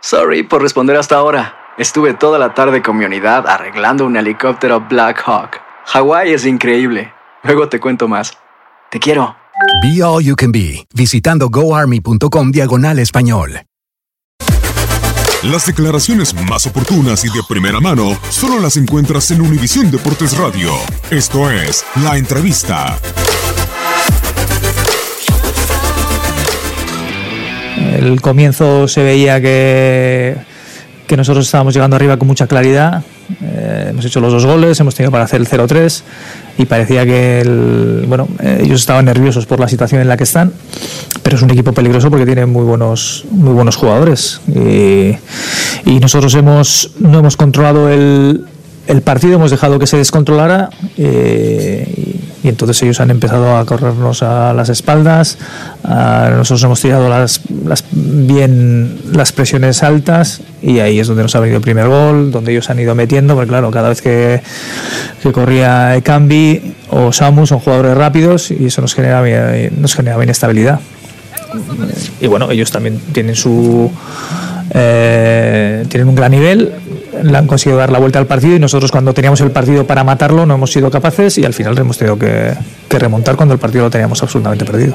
Sorry por responder hasta ahora. Estuve toda la tarde con mi unidad arreglando un helicóptero Black Hawk. Hawái es increíble. Luego te cuento más. Te quiero. Be All You Can Be, visitando goarmy.com diagonal español. Las declaraciones más oportunas y de primera mano solo las encuentras en Univisión Deportes Radio. Esto es La Entrevista. El comienzo se veía que, nosotros estábamos llegando arriba con mucha claridad. Eh, hemos hecho los dos goles, hemos tenido para hacer el 0-3 y parecía que el- bueno, eh, ellos estaban nerviosos por la situación en la que están, pero es un equipo peligroso porque tiene muy buenos, muy buenos jugadores. Y, y nosotros hemos, no hemos controlado el, el partido, hemos dejado que se descontrolara eh, y, entonces ellos han empezado a corrernos a las espaldas. a- nosotros hemos tirado las, las- bien las presiones altas y ahí es donde nos ha venido el primer gol, donde ellos han ido metiendo, porque claro, cada vez que, que corría Ekambi o Samu son jugadores rápidos y eso nos genera, nos generaba inestabilidad. Y bueno, ellos también tienen su eh, tienen un gran nivel, le han conseguido dar la vuelta al partido y nosotros cuando teníamos el partido para matarlo no hemos sido capaces y al final hemos tenido que, que remontar cuando el partido lo teníamos absolutamente perdido.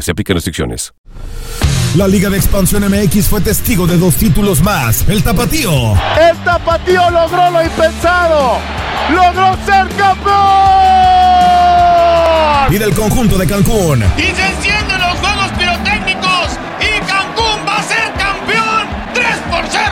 Se aplican restricciones. La Liga de Expansión MX fue testigo de dos títulos más. El Tapatío. El Tapatío logró lo impensado. Logró ser campeón. Y del conjunto de Cancún. Y se encienden los juegos pirotécnicos. Y Cancún va a ser campeón. 3 por 0